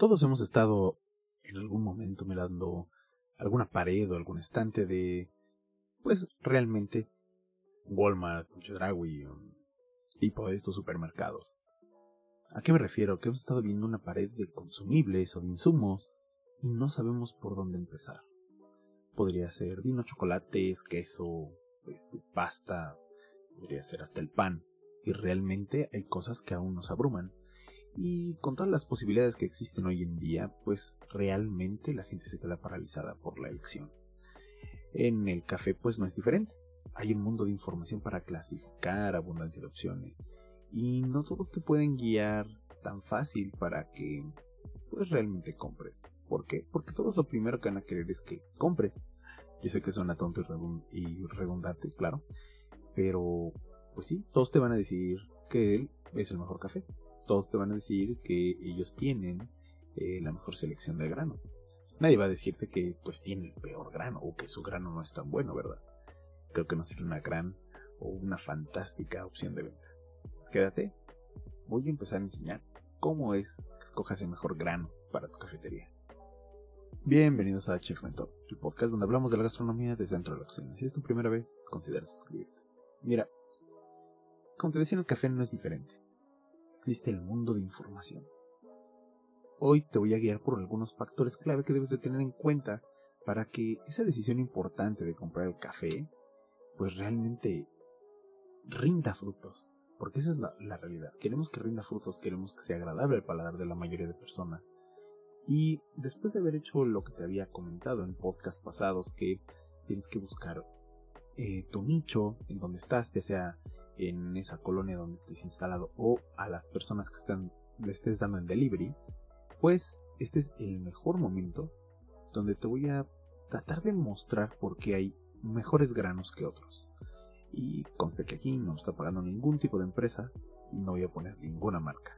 Todos hemos estado en algún momento mirando alguna pared o algún estante de, pues realmente, Walmart, Chedraui, tipo de estos supermercados. ¿A qué me refiero? Que hemos estado viendo una pared de consumibles o de insumos y no sabemos por dónde empezar. Podría ser vino, chocolates, queso, este, pasta, podría ser hasta el pan. Y realmente hay cosas que aún nos abruman. Y con todas las posibilidades que existen hoy en día, pues realmente la gente se queda paralizada por la elección. En el café pues no es diferente. Hay un mundo de información para clasificar abundancia de opciones. Y no todos te pueden guiar tan fácil para que pues realmente compres. ¿Por qué? Porque todos lo primero que van a querer es que compres. Yo sé que suena tonto y redundante, claro. Pero, pues sí, todos te van a decir que él es el mejor café todos te van a decir que ellos tienen eh, la mejor selección de grano. Nadie va a decirte que pues tiene el peor grano o que su grano no es tan bueno, ¿verdad? Creo que no sería una gran o una fantástica opción de venta. Quédate, voy a empezar a enseñar cómo es que escojas el mejor grano para tu cafetería. Bienvenidos a Chef Mentor, el podcast donde hablamos de la gastronomía desde dentro de la cocina. Si es tu primera vez, considera suscribirte. Mira, como te decía, el café no es diferente existe el mundo de información. Hoy te voy a guiar por algunos factores clave que debes de tener en cuenta para que esa decisión importante de comprar el café, pues realmente rinda frutos. Porque esa es la, la, realidad. Queremos que rinda frutos, queremos que sea agradable al paladar de la mayoría de personas. Y después de haber hecho lo que te había comentado en podcasts pasados, que tienes que buscar eh, tu nicho en donde estás, ya sea en esa colonia donde estés instalado o a las personas que están, le estés dando en delivery, pues este es el mejor momento donde te voy a tratar de mostrar por qué hay mejores granos que otros. Y conste que aquí no está pagando ningún tipo de empresa y no voy a poner ninguna marca.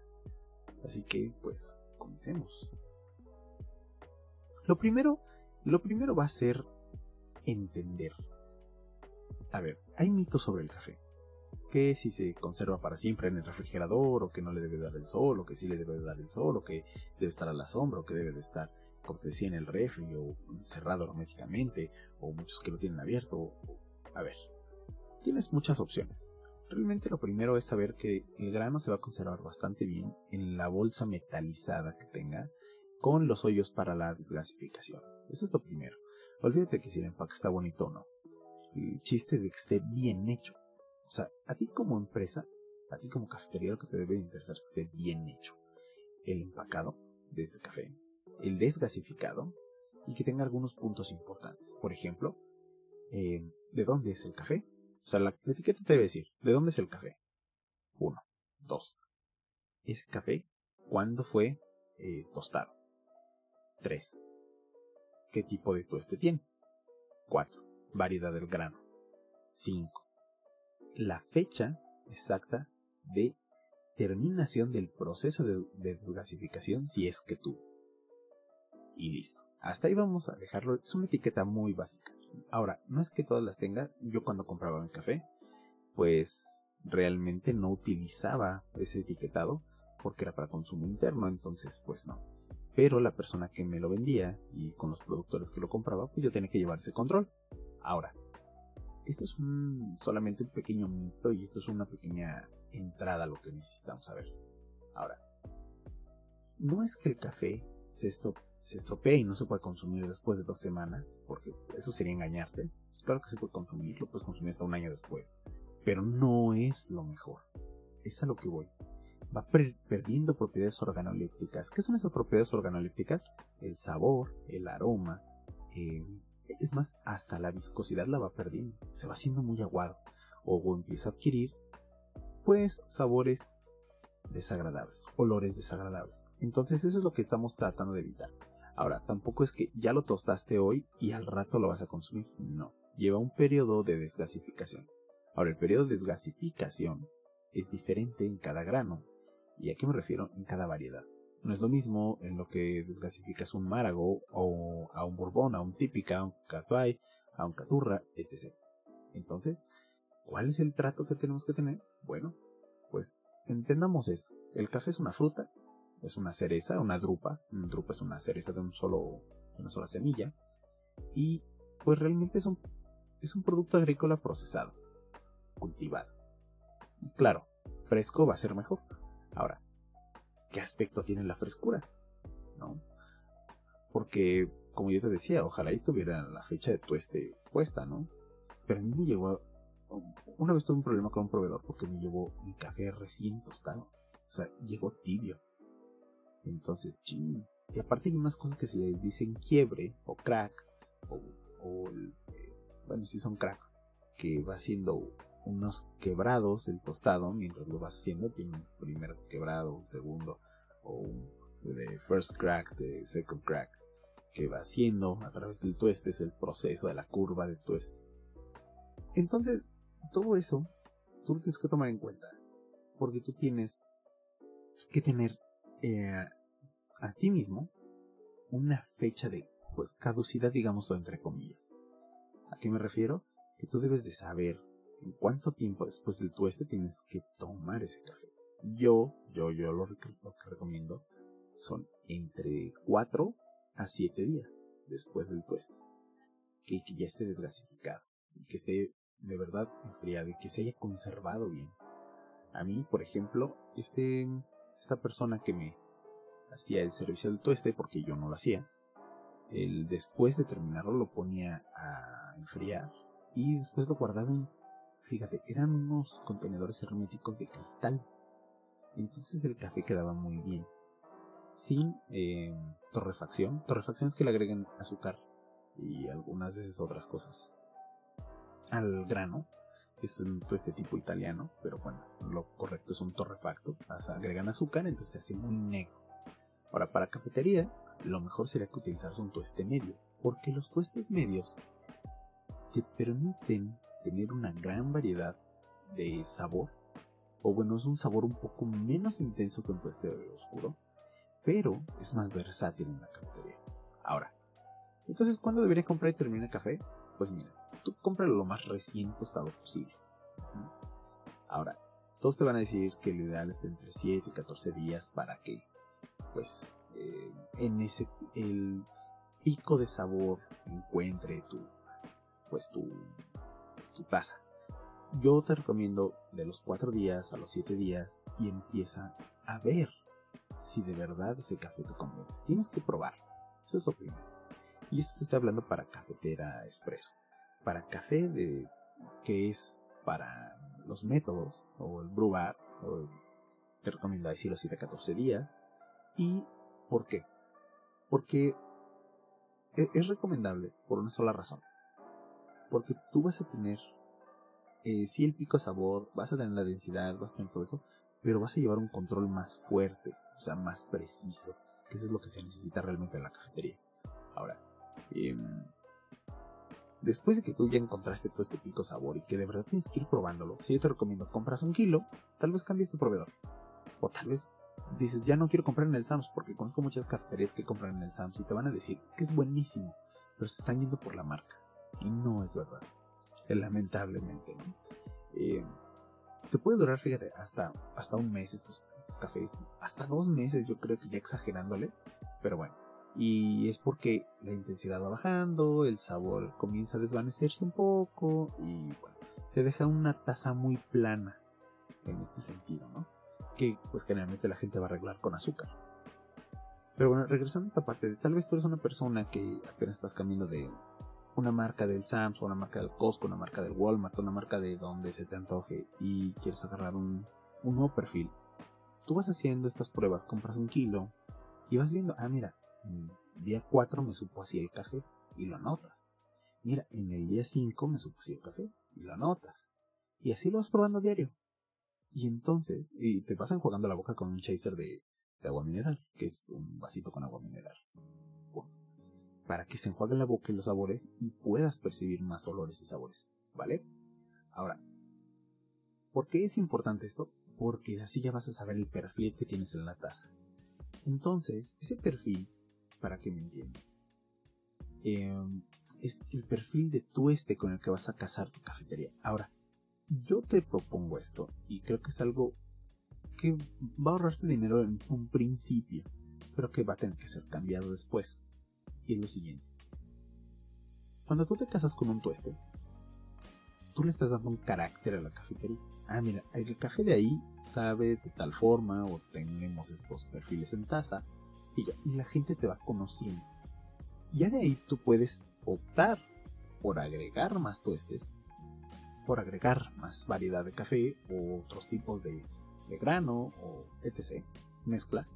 Así que, pues, comencemos. Lo primero, lo primero va a ser entender. A ver, hay mitos sobre el café que si se conserva para siempre en el refrigerador, o que no le debe dar el sol, o que sí le debe dar el sol, o que debe estar a la sombra, o que debe de estar, como te decía, en el refri, o cerrado herméticamente, o muchos que lo tienen abierto. A ver, tienes muchas opciones. Realmente lo primero es saber que el grano se va a conservar bastante bien en la bolsa metalizada que tenga, con los hoyos para la desgasificación. Eso es lo primero. Olvídate que si el empaque está bonito o no. El chiste es de que esté bien hecho. O sea, a ti como empresa, a ti como cafetería, lo que te debe interesar es que esté bien hecho. El empacado de ese café, el desgasificado y que tenga algunos puntos importantes. Por ejemplo, eh, ¿de dónde es el café? O sea, la, etiqueta te debe decir, ¿de dónde es el café? Uno. Dos. Ese café, ¿cuándo fue eh, tostado? Tres. ¿Qué tipo de tueste tiene? Cuatro. Variedad del grano. Cinco la fecha exacta de terminación del proceso de, desgasificación si es que tuvo. Y listo. Hasta ahí vamos a dejarlo. Es una etiqueta muy básica. Ahora, no es que todas las tenga. Yo cuando compraba mi café, pues realmente no utilizaba ese etiquetado porque era para consumo interno, entonces pues no. Pero la persona que me lo vendía y con los productores que lo compraba, pues yo tenía que llevar ese control. Ahora, esto es solamente un pequeño mito y esto es una pequeña entrada a lo que necesitamos saber. Ahora, no es que el café se, se estropee y no se puede consumir después de dos semanas, porque eso sería engañarte. Claro que se puede consumir, lo puedes consumir hasta un año después, pero no es lo mejor. Es a lo que voy. Va perdiendo propiedades organolépticas. ¿Qué son esas propiedades organolépticas? El sabor, el aroma, eh, es más, hasta la viscosidad la va perdiendo, se va haciendo muy aguado o empieza a adquirir pues sabores desagradables, olores desagradables. Entonces eso es lo que estamos tratando de evitar. Ahora, tampoco es que ya lo tostaste hoy y al rato lo vas a consumir. No, lleva un periodo de desgasificación. Ahora, el periodo de desgasificación es diferente en cada grano. ¿Y a qué me refiero? En cada variedad. No es lo mismo en lo que desgasificas un márago o a un bourbon, a un típica, a un catuay, a un caturra, etc. Entonces, ¿cuál es el trato que tenemos que tener? Bueno, pues entendamos esto. El café es una fruta es una cereza, una drupa. Una drupa es una cereza de un solo, una sola semilla. Y pues realmente es un, es un producto agrícola procesado, cultivado. Claro, fresco va a ser mejor. Ahora, ¿qué aspecto tiene la frescura? ¿No? Porque, como yo te decía, ojalá y tuviera la fecha de tueste puesta, ¿no? Pero a mí me llegó. Una vez tuve un problema con un proveedor porque me llevó mi café recién tostado. O sea, llegó tibio. Entonces, ching. Y aparte hay unas cosas que se les dicen quiebre o crack. O, eh, bueno, si son cracks. Que va haciendo unos quebrados el tostado mientras lo vas haciendo. Tiene un primer quebrado, un segundo. O un de first crack, de second crack. Que va haciendo a través del tueste. Es el proceso de la curva del tueste. Entonces, todo eso tú lo tienes que tomar en cuenta. Porque tú tienes que tener eh, a ti mismo una fecha de pues caducidad, digámoslo entre comillas. ¿A qué me refiero? Que tú debes de saber en cuánto tiempo después del tueste tienes que tomar ese café. Yo, yo, yo lo, que recomiendo son entre 4 a 7 días después del tueste. Que, ya esté desgasificado que esté de verdad enfriado y que se haya conservado bien. A mí, por ejemplo, este, esta persona que me hacía el servicio del tueste, porque yo no lo hacía, el, después de terminarlo lo ponía a enfriar y después lo guardaba en, fíjate, eran unos contenedores herméticos de cristal. Entonces el café quedaba muy bien. Sin eh, torrefacción. Torrefacción es que le agreguen azúcar y algunas veces otras cosas al grano. Es un tueste tipo italiano, pero bueno, lo correcto es un torrefacto. Agregan azúcar, entonces se hace muy negro. Ahora, para cafetería, lo mejor sería que utilizaras un tueste medio, porque los tuestes medios te permiten tener una gran variedad de sabor, o bueno, es un sabor un poco menos intenso que un tueste oscuro, pero es más versátil en la cafetería. Ahora, entonces, ¿cuándo debería comprar y terminar café? Pues mira, tú cómpralo lo más recién tostado posible. Ahora, todos te van a decir que lo ideal es de entre 7 y 14 días para que, pues, eh, en ese, el pico de sabor encuentre tu, pues, tu, tu taza. Yo te recomiendo de los 4 días a los 7 días y empieza a ver si de verdad ese café te convence. Tienes que probar. Eso es lo primero. Y esto te estoy hablando para cafetera expreso para café, de, que es para los métodos, o el brew te recomiendo decirlo 7 a 14 días. ¿Y por qué? Porque e, es recomendable por una sola razón. Porque tú vas a tener, eh, sí el pico sabor, vas a tener la densidad, vas a tener todo eso, pero vas a llevar un control más fuerte, o sea, más preciso, que eso es lo que se necesita realmente en la cafetería. Ahora, eh, después de que tú ya encontraste todo este pico sabor y que de verdad tienes que ir probándolo, si yo te recomiendo compras un kilo, tal vez cambies de proveedor. O tal vez dices, ya no quiero comprar en el Sams, porque conozco muchas cafeterías que compran en el Sams y te van a decir que es buenísimo, pero se están yendo por la marca. Y no es verdad. Lamentablemente, ¿no? Eh, te puede durar, fíjate, hasta, hasta un mes estos, cafés. Hasta dos meses, yo creo que ya exagerándole. Pero bueno, y es porque la intensidad va bajando, el sabor comienza a desvanecerse un poco y bueno, te deja una taza muy plana en este sentido, ¿no? Que pues generalmente la gente va a arreglar con azúcar. Pero bueno, regresando a esta parte, tal vez tú eres una persona que apenas estás cambiando de una marca del Sam's, una marca del Costco, una marca del Walmart, una marca de donde se te antoje y quieres agarrar un, un nuevo perfil. Tú vas haciendo estas pruebas, compras un kilo y vas viendo, ah, mira, día 4 me supo así el café y lo anotas. Mira, en el día 5 me supo así el café y lo anotas. Y así lo vas probando diario. Y entonces, y te vas enjuagando la boca con un chaser de, agua mineral, que es un vasito con agua mineral. Para que se enjuague la boca y los sabores y puedas percibir más olores y sabores. ¿Vale? Ahora, ¿por qué es importante esto? Porque así ya vas a saber el perfil que tienes en la taza. Entonces, ese perfil para que me entiendan. Em, es el perfil de tueste con el que vas a casar tu cafetería. Ahora, yo te propongo esto y creo que es algo que va a ahorrarte dinero en un principio, pero que va a tener que ser cambiado después. Y es lo siguiente. Cuando tú te casas con un tueste, tú le estás dando un carácter a la cafetería. Ah, mira, el café de ahí sabe de tal forma o tenemos estos perfiles en taza y, y la gente te va conociendo. Ya de ahí tú puedes optar por agregar más tuestes, por agregar más variedad de café o otros tipos de grano o etc. Mezclas.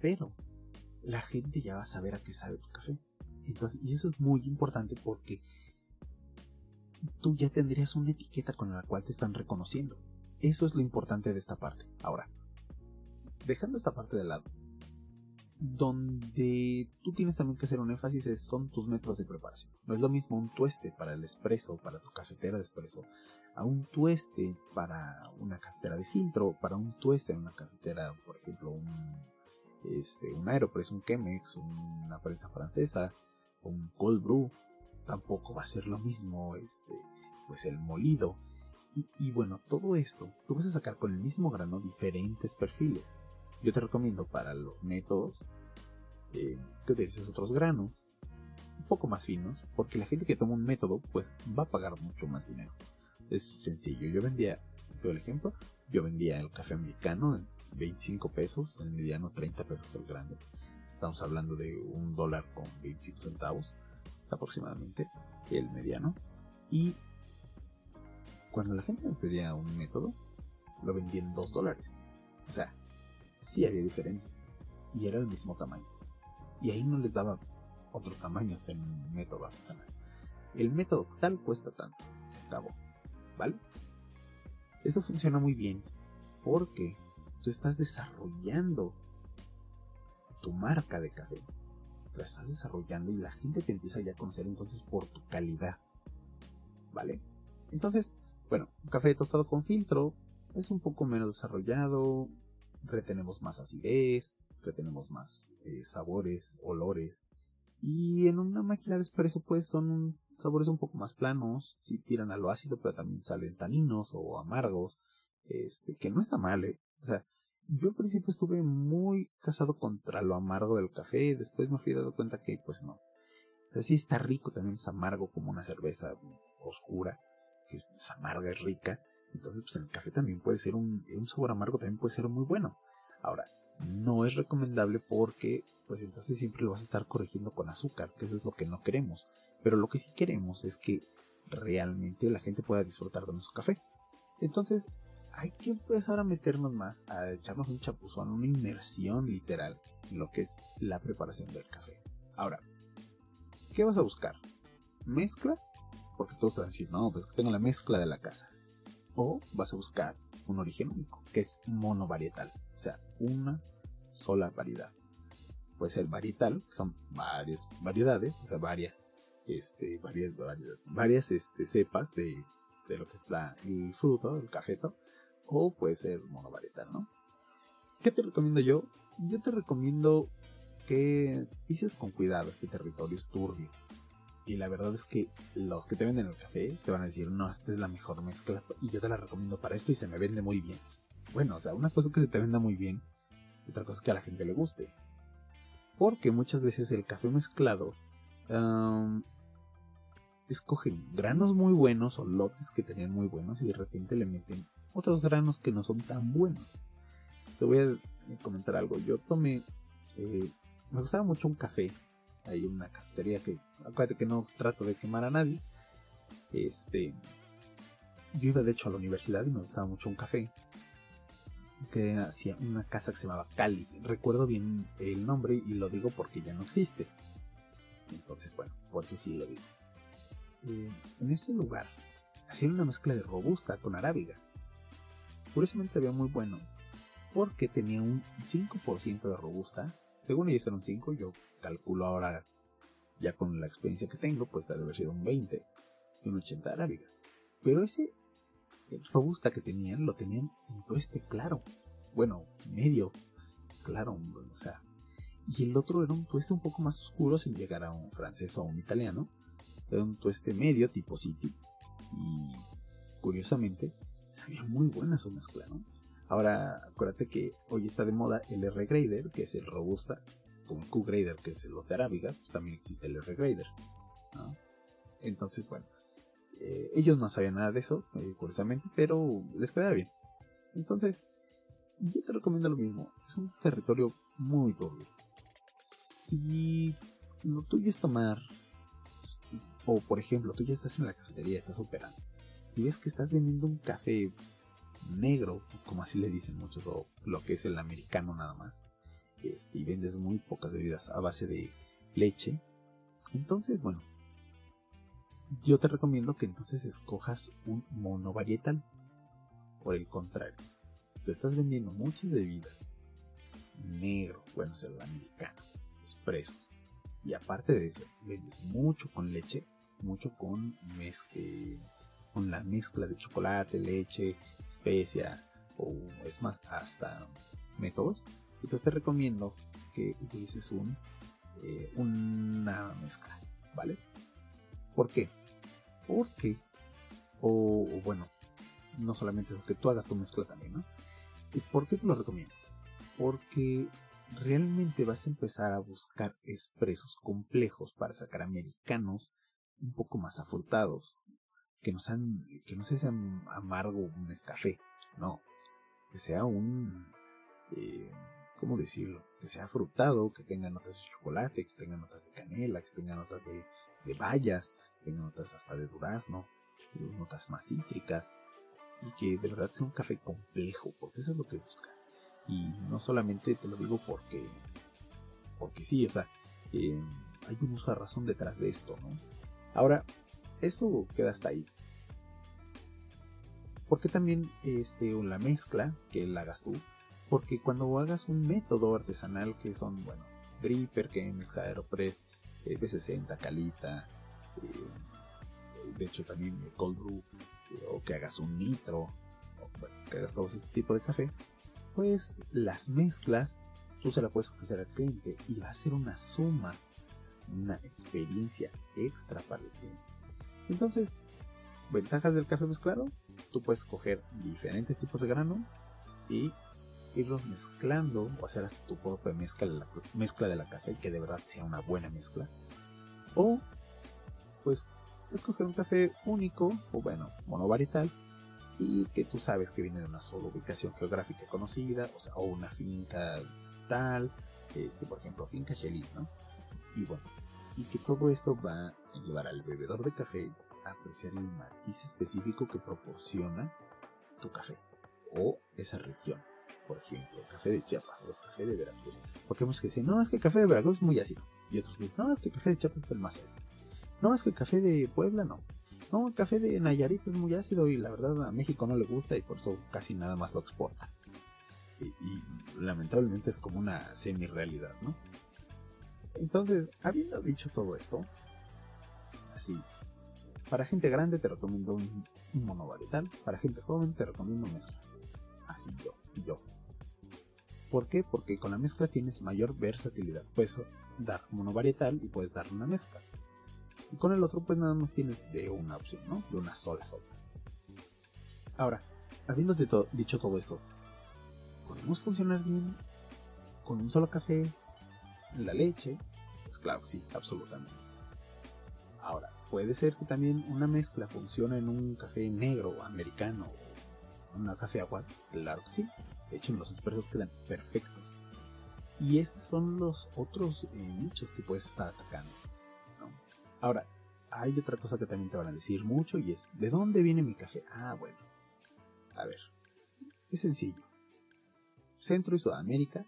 Pero la gente ya va a saber a qué sabe tu café. Entonces, y eso es muy importante porque tú ya tendrías una etiqueta con la cual te están reconociendo. Eso es lo importante de esta parte. Ahora, dejando esta parte de lado, donde tú tienes también que hacer un énfasis son tus métodos de preparación. No es lo mismo un tueste para el espresso, para tu cafetera de espresso, a un tueste para una cafetera de filtro, para un tueste en una cafetera, por ejemplo, un, este, un Aeropress, un Chemex, una prensa francesa, un cold brew, tampoco va a ser lo mismo, este, pues el molido. Y, y bueno, todo esto, tú vas a sacar con el mismo grano diferentes perfiles. Yo te recomiendo para los métodos eh, que utilices otros granos un poco más finos, porque la gente que toma un método pues va a pagar mucho más dinero. Es sencillo, yo vendía, todo el ejemplo, yo vendía el café americano 25 pesos, el mediano 30 pesos el grande. Estamos hablando de un dólar con 25 centavos aproximadamente, el mediano. Y cuando la gente me pedía un método, lo vendía en 2 dólares. O sea, sí había diferencias. Y era el mismo tamaño. Y ahí no les daba otros tamaños en método artesanal. El método tal cuesta tanto. Acabó. ¿Vale? Esto funciona muy bien porque tú estás desarrollando tu marca de café. La estás desarrollando y la gente te empieza ya a conocer entonces por tu calidad. ¿Vale? Entonces, bueno, un café tostado con filtro es un poco menos desarrollado, retenemos más acidez, retenemos más eh, sabores, olores. Y en una máquina de espresso pues son sabores un poco más planos, si tiran a lo ácido pero también salen taninos o amargos, este, que no está mal, ¿eh? O sea, yo al principio estuve muy casado contra lo amargo del café, después me fui dando cuenta que pues no. O sea, sí está rico, también es amargo como una cerveza oscura, que es amarga, es rica, entonces, pues el café también puede ser un, un sabor amargo, también puede ser muy bueno. Ahora, no es recomendable porque, pues entonces siempre lo vas a estar corrigiendo con azúcar, que eso es lo que no queremos. Pero lo que sí queremos es que realmente la gente pueda disfrutar de nuestro café. Entonces, hay que empezar a meternos más, a echarnos un chapuzón, una inmersión literal en lo que es la preparación del café. Ahora, ¿qué vas a buscar? ¿Mezcla? Porque todos te van a decir, no, pues que tengo la mezcla de la casa o vas a buscar un origen único, que es monovarietal, o sea, una sola variedad. Puede ser varietal, que son varias variedades, o sea, varias, este, varias, varias, este, cepas de, de, lo que es la, el fruto, el cafeto, o puede ser monovarietal, ¿no? ¿Qué te recomiendo yo? Yo te recomiendo que pises con cuidado este territorio es turbio. Y la verdad es que los que te venden el café te van a decir, no, esta es la mejor mezcla y yo te la recomiendo para esto y se me vende muy bien. Bueno, o sea, una cosa es que se te venda muy bien otra cosa es que a la gente le guste. Porque muchas veces el café mezclado escogen granos muy buenos o lotes que tenían muy buenos y de repente le meten otros granos que no son tan buenos. Te voy a comentar algo. Yo tomé, eh, me gustaba mucho un café hay una cafetería que, acuérdate que no trato de quemar a nadie. Este, yo iba de hecho a la universidad y me gustaba mucho un café que hacía una casa que se llamaba Cali. Recuerdo bien el nombre y lo digo porque ya no existe. Entonces, bueno, por eso sí lo digo. Eh, en ese lugar hacían una mezcla de robusta con arábiga. Curiosamente se muy bueno porque tenía un 5% de robusta. Según ellos era un 5, yo calculo ahora, ya con la experiencia que tengo, pues ha de haber sido un 20 y un 80 arábiga. Pero ese robusta que tenían, lo tenían en tueste claro. Bueno, medio claro, o sea. Y el otro era un tueste un poco más oscuro sin llegar a un francés o un italiano. Era un tueste medio tipo City. Y curiosamente, sabía muy buena su mezcla, ¿no? Ahora, acuérdate que hoy está de moda el R Grader, que es el Robusta, como el Q Grader, que es el los de Arábiga, pues también existe el R Grader. Entonces, bueno, eh, ellos no sabían nada de eso, eh, curiosamente, pero les queda bien. Entonces, yo te recomiendo lo mismo. Es un territorio muy doble. Si lo tuyo es tomar, o por ejemplo, tú ya estás en la cafetería, estás operando, y ves que estás vendiendo un café negro, como así le dicen muchos, o lo que es el americano nada más, este, y vendes muy pocas bebidas a base de leche, entonces, bueno, yo te recomiendo que entonces escojas un monovarietal. Por el contrario, tú estás vendiendo muchas bebidas negro, bueno, es el americano, expresos. Y aparte de eso, vendes mucho con leche, mucho con mezcla, con la mezcla de chocolate, leche, especias o es más hasta métodos. Entonces te recomiendo que utilices un, eh, una mezcla, ¿vale? ¿Por qué? Porque, o, o bueno, no solamente eso, que tú hagas tu mezcla también, ¿no? ¿Y por qué te lo recomiendo? Porque realmente vas a empezar a buscar expresos complejos para sacar americanos un poco más afrutados, que no sean, que no sean amargo un escafé, no, que sea un, eh, ¿cómo decirlo? Que sea frutado, que tenga notas de chocolate, que tenga notas de canela, que tenga notas de, de bayas, que tenga notas hasta de durazno, notas más cítricas, y que de verdad sea un café complejo, porque eso es lo que buscas. Y no solamente te lo digo porque, porque sí, o sea, eh, hay un uso de razón detrás de esto, ¿no? Ahora, eso queda hasta ahí. Porque también este, la mezcla, que la hagas tú, porque cuando hagas un método artesanal que son, bueno, Dripper, Chemex, Aeropress, eh, B60, Calita, eh, de hecho también Cold Brew, eh, o que hagas un nitro, o que hagas todo este tipo de café, pues las mezclas tú se las puedes ofrecer al cliente y va a ser una suma, una experiencia extra para el cliente. Entonces, ventajas del café mezclado, tú puedes coger diferentes tipos de grano y irlos mezclando o hacer tu propia mezcla, la mezcla de la casa y que de verdad sea una buena mezcla. O, pues, escoger un café único o bueno, monovarietal y que tú sabes que viene de una sola ubicación geográfica conocida, o sea, o una finca tal, este, por ejemplo, finca Shelly, ¿no? Y bueno, y que todo esto va a llevar al bebedor de café a apreciar el matiz específico que proporciona tu café o esa región. Por ejemplo, café de Chiapas o café de Veracruz. Porque hemos que decir, no, es que el café de Veracruz es muy ácido. Y otros dicen, no, es que el café de Chiapas es el más ácido. No, es que el café de Puebla no. No, el café de Nayarit es muy ácido y la verdad a México no le gusta y por eso casi nada más lo exporta. Y, lamentablemente es como una semi-realidad, ¿no? Entonces, habiendo dicho todo esto, así, para gente grande te recomiendo un, un monovarietal, para gente joven te recomiendo mezcla. Así yo, yo. ¿Por qué? Porque con la mezcla tienes mayor versatilidad. Puedes dar monovarietal y puedes dar una mezcla. Y con el otro, pues nada más tienes de una opción, ¿no? De una sola sola. Ahora, habiendo dicho todo esto, ¿podemos funcionar bien con un solo café? ¿La leche? Pues claro, sí, absolutamente. Ahora, puede ser que también una mezcla funcione en un café negro, americano o un café agua. Claro que sí. De hecho, los expresos quedan perfectos. Y estos son los otros eh, nichos que puedes estar atacando. Ahora, hay otra cosa que también te van a decir mucho y es, ¿de dónde viene mi café? Ah, bueno. A ver, es sencillo. Centro y Sudamérica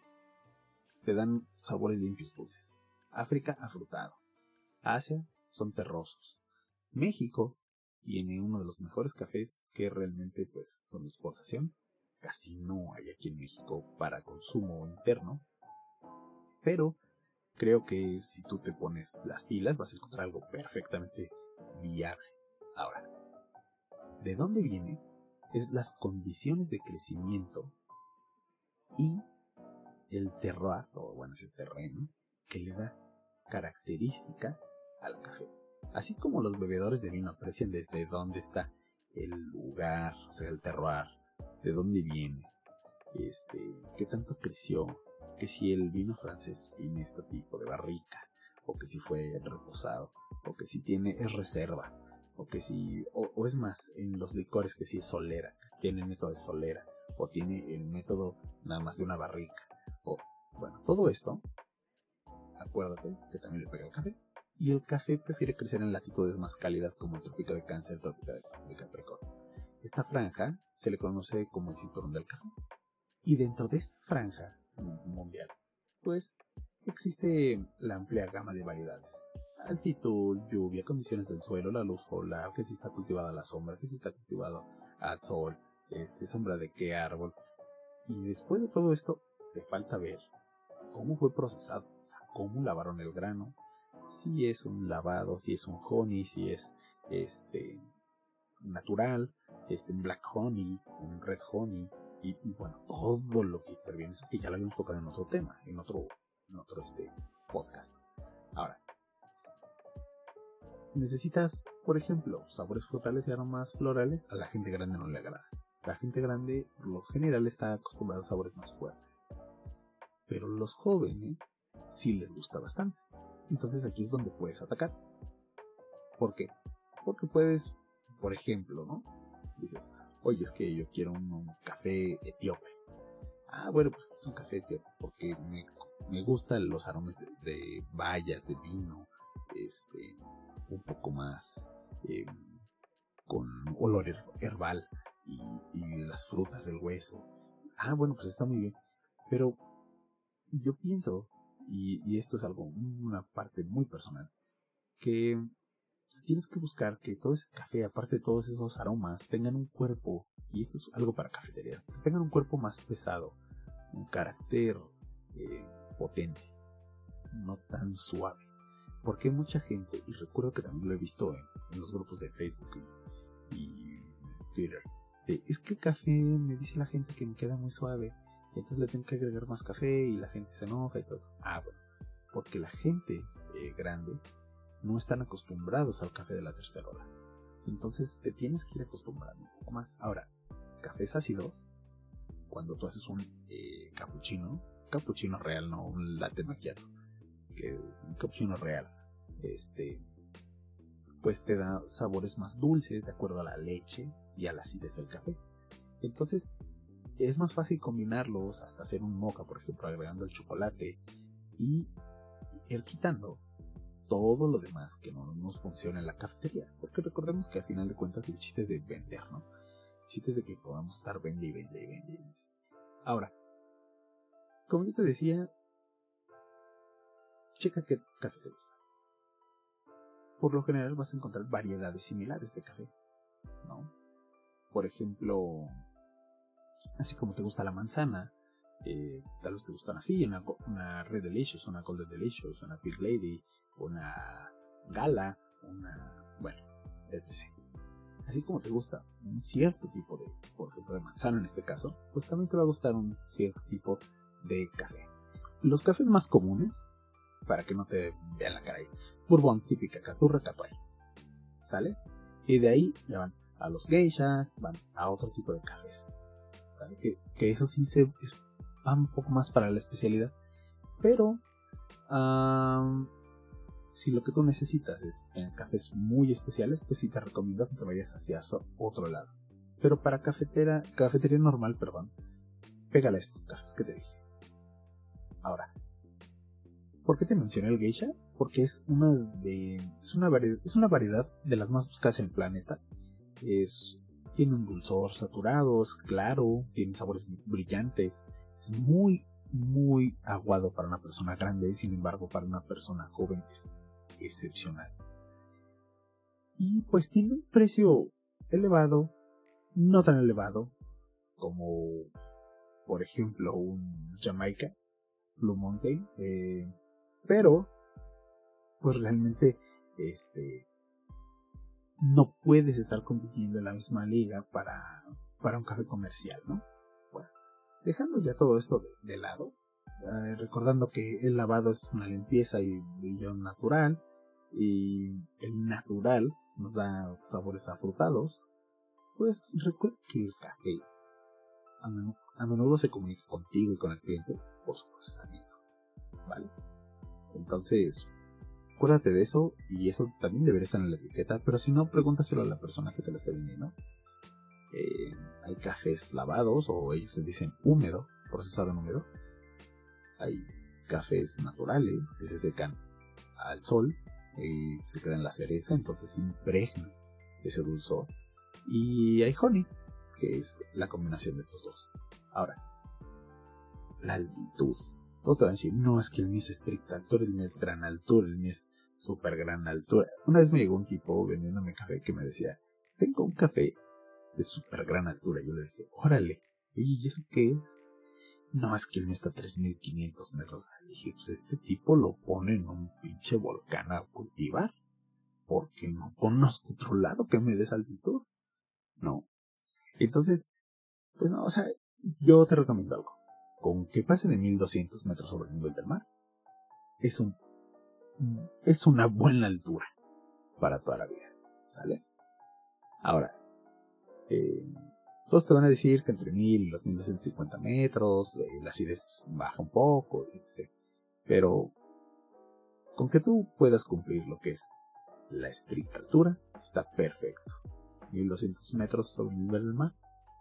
te dan sabores limpios dulces. África, afrutado. Asia, son terrosos. México tiene uno de los mejores cafés que realmente pues son de exportación. Casi no hay aquí en México para consumo interno. Pero creo que si tú te pones las pilas vas a encontrar algo perfectamente viable. Ahora, ¿de dónde viene? Es las condiciones de crecimiento y el terroir, o bueno, ese terreno, que le da característica al café. Así como los bebedores de vino aprecian desde dónde está el lugar, o sea, el terroir, de dónde viene, este, qué tanto creció, que si el vino francés tiene este tipo de barrica, o que si fue reposado, o que si tiene, es reserva, o que si, o, es más, en los licores que si es solera, tiene el método de solera, o tiene el método nada más de una barrica, o, bueno, todo esto, acuérdate que también le pega el café, y el café prefiere crecer en latitudes más cálidas como el trópico de Cáncer, el trópico de Capricornio. Esta franja se le conoce como el cinturón del café. Y dentro de esta franja mundial, pues existe la amplia gama de variedades. Altitud, lluvia, condiciones del suelo, la luz solar, que si está cultivada a la sombra, que si está cultivado al sol, este, sombra de qué árbol. Y después de todo esto, te falta ver cómo fue procesado, o sea, cómo lavaron el grano, si es un lavado, si es un honey, si es este natural, este black honey, un red honey, y, bueno, todo lo que interviene, eso que ya lo habíamos tocado en otro tema, en otro, en otro este, podcast. Ahora, necesitas, por ejemplo, sabores frutales y aromas florales, a la gente grande no le agrada. La gente grande, por lo general, está acostumbrada a sabores más fuertes. Pero los jóvenes sí les gusta bastante. Entonces aquí es donde puedes atacar. ¿Por qué? Porque puedes, por ejemplo, ¿no? Dices, oye, es que yo quiero un, café etíope. Ah, bueno, pues es un café etíope porque me, me gustan los aromas de, bayas, de vino, este, un poco más em, con olor herbal y, las frutas del hueso. Ah, bueno, pues está muy bien. Pero yo pienso, y, esto es algo, una parte muy personal, que tienes que buscar que todo ese café, aparte de todos esos aromas, tengan un cuerpo, y esto es algo para cafetería, tengan un cuerpo más pesado, un carácter eh, potente, no tan suave. Porque mucha gente, y recuerdo que también lo he visto en, los grupos de Facebook y, Twitter, es que el café me dice la gente que me queda muy suave, entonces le tengo que agregar más café y la gente se enoja y todo eso. Ah, bueno, porque la gente eh, grande no están acostumbrados al café de la tercera hora. Entonces te tienes que ir acostumbrando un poco más. Ahora, cafés ácidos, cuando tú haces un eh, cappuccino, cappuccino real, no un latte macchiato, un cappuccino real, este, pues te da sabores más dulces de acuerdo a la leche y a la acidez del café. Entonces es más fácil combinarlos hasta hacer un mocha, por ejemplo, agregando el chocolate y ir quitando todo lo demás que no nos funciona en la cafetería. Porque recordemos que al final de cuentas el chiste es de vender, ¿no? El chiste es de que podamos estar vende y vende y vende. Ahora, como yo te decía, checa qué café te gusta. Por lo general vas a encontrar variedades similares de café, ¿no? Por ejemplo, así como te gusta la manzana, eh, tal vez te gusta una Fiji, una, una Red Delicious, una Golden Delicious, una Pig Lady, una gala, una, bueno, etc. Así como te gusta un cierto tipo de, por ejemplo, de manzana en este caso, pues también te va a gustar un cierto tipo de café. Los cafés más comunes, para que no te vean la cara ahí, bourbon típica, caturra, capay. ¿Sale? Y de ahí ya van a los geishas, van a otro tipo de cafés. Que eso sí se es, va un poco más para la especialidad. Pero si lo que tú necesitas es cafés muy especiales, pues sí te recomiendo que te vayas hacia otro lado. Pero para cafetera, cafetería normal, perdón, pégale estos cafés que te dije. Ahora, ¿por qué te mencioné el geisha? Porque es una de es una variedad, es una variedad de las más buscadas en el planeta. Es tiene un dulzor saturado, es claro, tiene sabores brillantes, es muy muy aguado para una persona grande, sin embargo para una persona joven es excepcional. Y pues tiene un precio elevado, no tan elevado como por ejemplo un Jamaica, Blue Mountain, eh, pero pues realmente este no puedes estar compitiendo en la misma liga para, para un café comercial, ¿no? Bueno, dejando ya todo esto de, lado, eh, recordando que el lavado es una limpieza y brillo natural, y el natural nos da sabores afrutados, pues recuerda que el café, a menudo se comunica contigo y con el cliente por su procesamiento. ¿Vale? Entonces, acuérdate de eso y eso también debería estar en la etiqueta, pero si no, pregúntaselo a la persona que te lo esté vendiendo. Eh, hay cafés lavados o ellos dicen húmedo, procesado en húmedo. Hay cafés naturales que se secan al sol y se queda en la cereza, entonces se impregna ese dulzor. Y hay honey, que es la combinación de estos dos. Ahora, la altitud. Todos te van a decir, no, es que el mío es estricta el mío es gran altura, el mío super gran altura. Una vez me llegó un tipo vendiéndome café que me decía, tengo un café de super gran altura. Yo le dije, órale, oye, ¿y eso qué es? No, es que el mío está a 3500 metros. Le dije, pues este tipo lo pone en un pinche volcán a cultivar. Porque no conozco otro lado que me des altitud. No. Entonces, pues no, o sea, yo te recomiendo algo. Con que pase de 1200 metros sobre el nivel del mar, es un, es una buena altura para toda la vida. ¿Sale? Ahora, eh, todos te van a decir que entre 1000 y los 1250 metros, eh, la acidez baja un poco, etc. Pero, con que tú puedas cumplir lo que es la estricta altura, está perfecto. 1200 metros sobre el nivel del mar,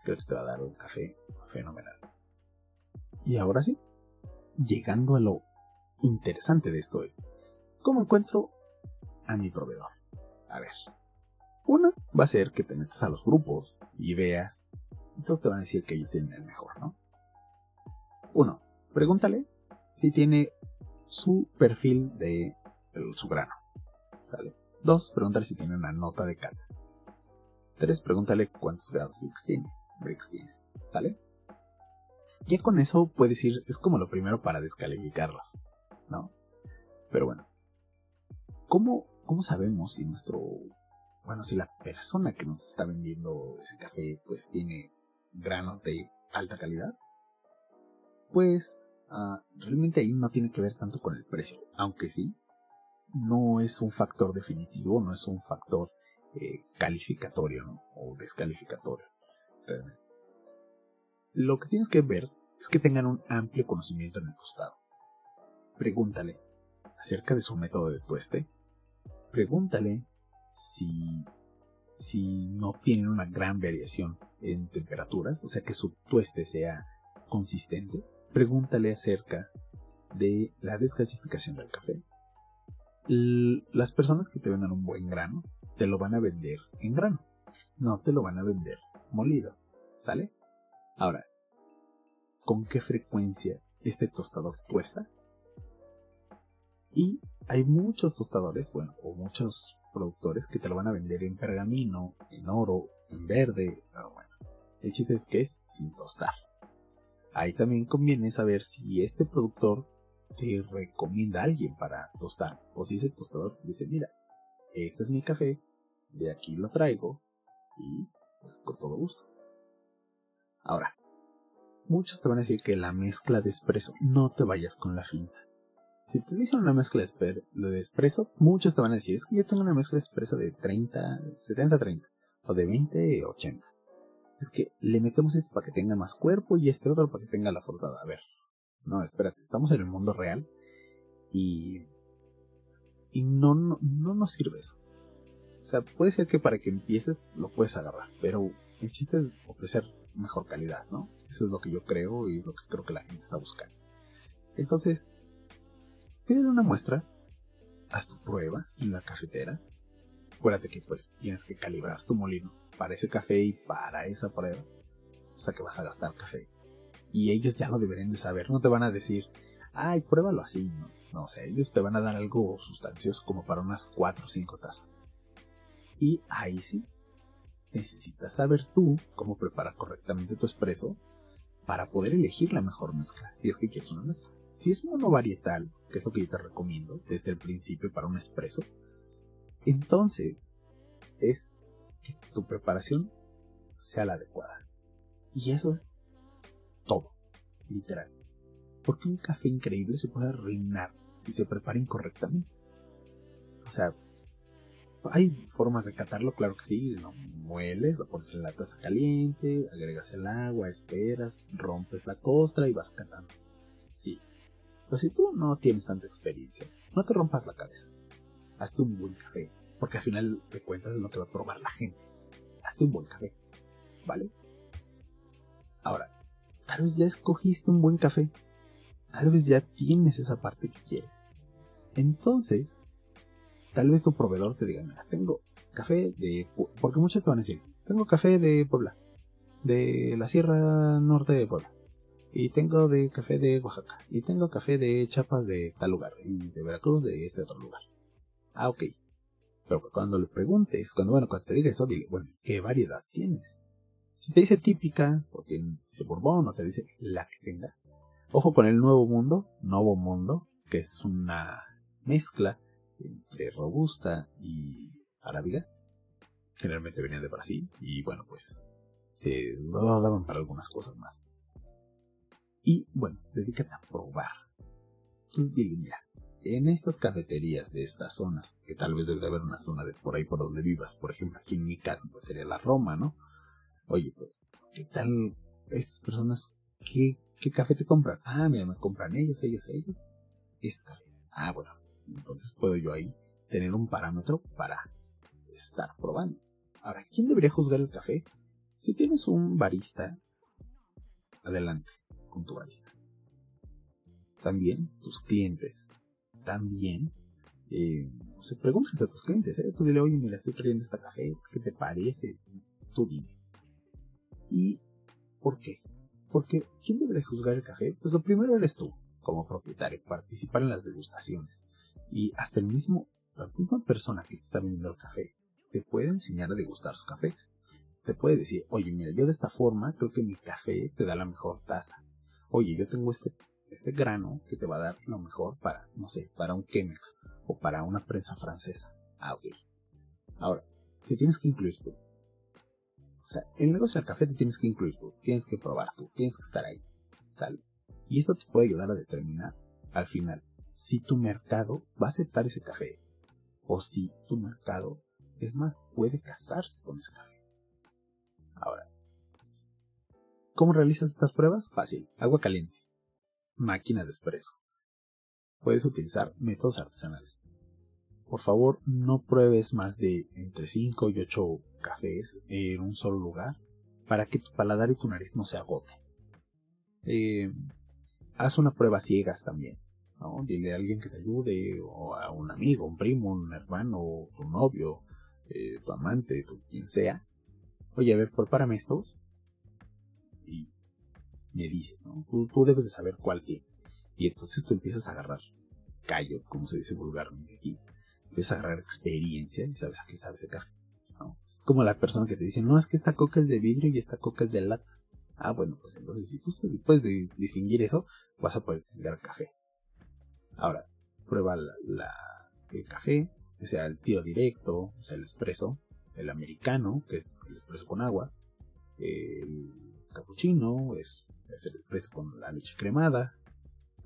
creo que te va a dar un café fenomenal. Y ahora sí, llegando a lo interesante de esto es, ¿cómo encuentro a mi proveedor? A ver, una va a ser que te metas a los grupos y veas, y todos te van a decir que ellos tienen el mejor, ¿no? Uno, pregúntale si tiene su perfil de su grano, ¿sale? Dos, pregúntale si tiene una nota de cata. Tres, pregúntale cuántos grados Brix tiene. Brix tiene, ¿sale? Ya con eso puedes ir, es como lo primero para descalificarlo, ¿no? Pero bueno, ¿cómo, cómo sabemos si nuestro, bueno, si la persona que nos está vendiendo ese café pues tiene granos de alta calidad? Pues uh, realmente ahí no tiene que ver tanto con el precio, aunque sí, no es un factor definitivo, no es un factor eh, calificatorio ¿no? o descalificatorio. Lo que tienes que ver es que tengan un amplio conocimiento en el tostado. Pregúntale acerca de su método de tueste. Pregúntale si, si no tienen una gran variación en temperaturas, o sea que su tueste sea consistente. Pregúntale acerca de la desgasificación del café. las personas que te vendan un buen grano te lo van a vender en grano, no te lo van a vender molido, ¿sale? Ahora, ¿con qué frecuencia este tostador tuesta? Y hay muchos tostadores, bueno, o muchos productores que te lo van a vender en pergamino, en oro, en verde, ah, bueno. El chiste es que es sin tostar. Ahí también conviene saber si este productor te recomienda a alguien para tostar. O si ese tostador dice, mira, este es mi café, de aquí lo traigo y pues con todo gusto. Ahora, muchos te van a decir que la mezcla de espresso, no te vayas con la finta. Si dicen una mezcla de espresso, muchos te van a decir, es que yo tengo una mezcla de espresso de 30, 70-30, o de 20-80. Es que le metemos este para que tenga más cuerpo y este otro para que tenga la fortada. A ver, no, espérate, estamos en el mundo real y, y no, no, no nos sirve eso. O sea, puede ser que para que empieces lo puedes agarrar, pero el chiste es ofrecer mejor calidad, ¿no? Eso es lo que yo creo y lo que creo que la gente está buscando. Entonces, pídele una muestra, haz tu prueba en la cafetera. Acuérdate que pues tienes que calibrar tu molino para ese café y para esa prueba. O sea que vas a gastar café. Y ellos ya lo deberían de saber, no te van a decir, ay, pruébalo así, ¿no? No, o sea, ellos te van a dar algo sustancioso como para unas 4 o 5 tazas. Y ahí sí, necesitas saber tú cómo preparar correctamente tu espresso para poder elegir la mejor mezcla, si es que quieres una mezcla. Si es monovarietal, que es lo que yo te recomiendo desde el principio para un espresso, entonces es que tu preparación sea la adecuada. Y eso es todo, literal. Porque un café increíble se puede arruinar si se prepara incorrectamente. O sea, hay formas de catarlo, claro que sí, lo mueles, lo pones en la taza caliente, agregas el agua, esperas, rompes la costra y vas catando. Sí. Pero si tú no tienes tanta experiencia, no te rompas la cabeza. Hazte un buen café, porque al final de cuentas es lo que va a probar la gente. Hazte un buen café, ¿vale? Ahora, tal vez ya escogiste un buen café. Tal vez ya tienes esa parte que quieres. Entonces, tal vez tu proveedor te diga, mira, tengo café de... Porque muchos te van a decir, tengo café de Puebla, de la Sierra Norte de Puebla, y tengo de café de Oaxaca, y tengo café de Chiapas de tal lugar, y de Veracruz de este otro lugar. Ah, ok. Pero cuando le preguntes, cuando, bueno, cuando te diga eso, dile, bueno, ¿qué variedad tienes? Si te dice típica, porque dice Bourbon, o te dice la que tenga. Ojo con el Nuevo Mundo, Nuevo Mundo, que es una mezcla entre robusta y arábiga. Generalmente venían de Brasil y bueno, pues se lo daban para algunas cosas más. Y bueno, dedícate a probar. Mira, en estas cafeterías de estas zonas, que tal vez debe haber una zona de por ahí por donde vivas, por ejemplo, aquí en mi caso, pues sería la Roma, ¿no? Oye, pues, ¿qué tal estas personas? ¿Qué, qué café te compran? Ah, mira, me compran ellos, ellos, ellos. Este café. Ah, bueno, entonces puedo yo ahí tener un parámetro para estar probando. Ahora, ¿quién debería juzgar el café? Si tienes un barista, adelante con tu barista. También tus clientes. También eh, se preguntas a tus clientes, ¿eh? Tú dile, oye, mira, estoy trayendo este café, ¿qué te parece? Tú dime. ¿Y por qué? Porque ¿quién debería juzgar el café? Pues lo primero eres tú, como propietario, participar en las degustaciones. Y hasta el mismo, la misma persona que te está vendiendo el café te puede enseñar a degustar su café. Te puede decir, oye, mira, yo de esta forma creo que mi café te da la mejor taza. Oye, yo tengo este, este grano que te va a dar lo mejor para, no sé, para un Chemex o para una prensa francesa. Ah, ok. Ahora, te tienes que incluir tú. O sea, el negocio del café te tienes que incluir tú, tienes que probar tú, tienes que estar ahí. ¿Sale? Y esto te puede ayudar a determinar al final si tu mercado va a aceptar ese café o si tu mercado, es más, puede casarse con ese café. Ahora, ¿cómo realizas estas pruebas? Fácil, agua caliente, máquina de espresso. Puedes utilizar métodos artesanales. Por favor, no pruebes más de entre 5 y 8 cafés en un solo lugar para que tu paladar y tu nariz no se agoten. Eh, haz una prueba ciegas también. Dile a alguien que te ayude, o a un amigo, un primo, un hermano, tu novio, eh, tu amante, tu, quien sea. Oye, a ver, prepárame estos. Me dices, ¿no? Tú, debes de saber cuál tiene. Y entonces tú empiezas a agarrar callo, como se dice vulgarmente aquí. Empiezas a agarrar experiencia y sabes a qué sabe ese café. Como la persona que te dice, no, es que esta coca es de vidrio y esta coca es de lata. Ah, bueno, pues entonces si tú puedes distinguir eso, vas a poder distinguir café. Ahora, prueba la, el café, que sea el tiro directo, o sea, el espresso, el americano, que es el espresso con agua, el cappuccino, es, es el espresso con la leche cremada,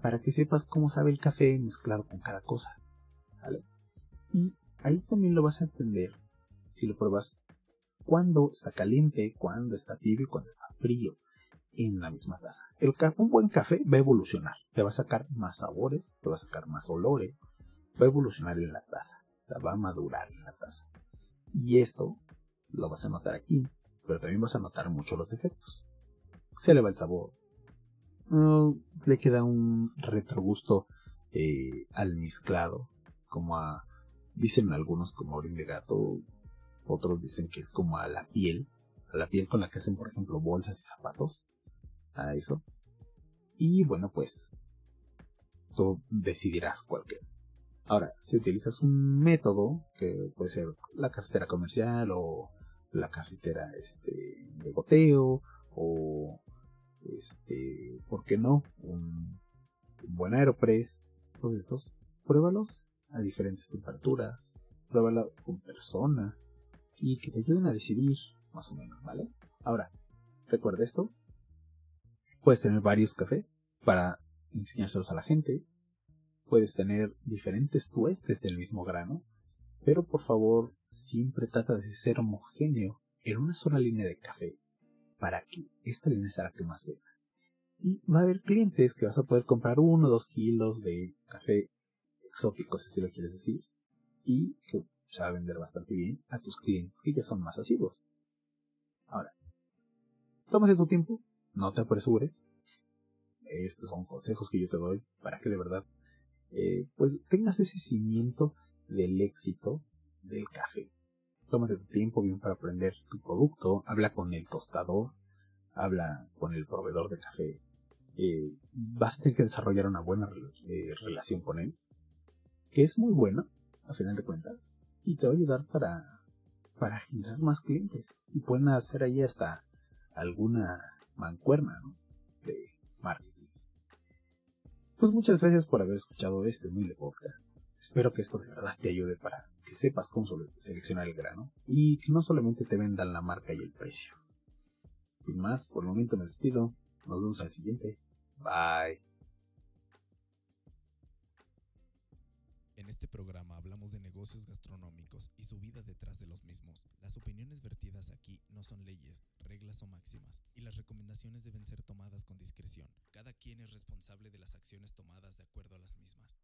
para que sepas cómo sabe el café mezclado con cada cosa. ¿Sale? Y ahí también lo vas a entender si lo pruebas cuando está caliente, cuando está tibio y cuando está frío en la misma taza. El, un buen café va a evolucionar, te va a sacar más sabores, te va a sacar más olores, va a evolucionar en la taza, o sea, va a madurar en la taza. Y esto lo vas a notar aquí, pero también vas a notar mucho los defectos. Se le va el sabor, le queda un retrogusto eh, al mezclado, como a, dicen algunos como orín de gato, otros dicen que es como a la piel, a la piel con la que hacen por ejemplo bolsas y zapatos a eso. Y bueno, pues tú decidirás cualquier. Ahora, si utilizas un método, que puede ser la cafetera comercial o la cafetera este, de goteo o este, ¿por qué no? Un, buen aeropress, todos pruébalos a diferentes temperaturas, pruébalo con persona y que te ayuden a decidir más o menos, ¿vale? Ahora, recuerda esto, Puedes tener varios cafés para enseñárselos a la gente. Puedes tener diferentes tuestes del mismo grano. Pero por favor, siempre trata de ser homogéneo en una sola línea de café para que esta línea sea la que más venda. Y va a haber clientes que vas a poder comprar uno o dos kilos de café exótico, si lo quieres decir, y que se va a vender bastante bien a tus clientes que ya son más asiduos. Ahora, tómate tu tiempo, no te apresures. Estos son consejos que yo te doy para que de verdad eh, pues tengas ese cimiento del éxito del café. Tómate tu tiempo bien para aprender tu producto, habla con el tostador, habla con el proveedor de café. Eh, vas a tener que desarrollar una buena eh, relación con él, que es muy buena, a final de cuentas, y te va a ayudar para, para generar más clientes. Y pueden hacer ahí hasta alguna mancuerna de marketing. Pues muchas gracias por haber escuchado este humilde podcast. Espero que esto de verdad te ayude para que sepas cómo seleccionar el grano y que no solamente te vendan la marca y el precio. Sin más, por el momento me despido. Nos vemos al siguiente. Bye. En este programa hablamos de negocios gastronómicos y su vida detrás de los mismos. Las opiniones vertidas aquí no son leyes, reglas o máximas, y las recomendaciones deben ser tomadas con discreción. Cada quien es responsable de las acciones tomadas de acuerdo a las mismas.